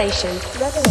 Revelation. Revelation.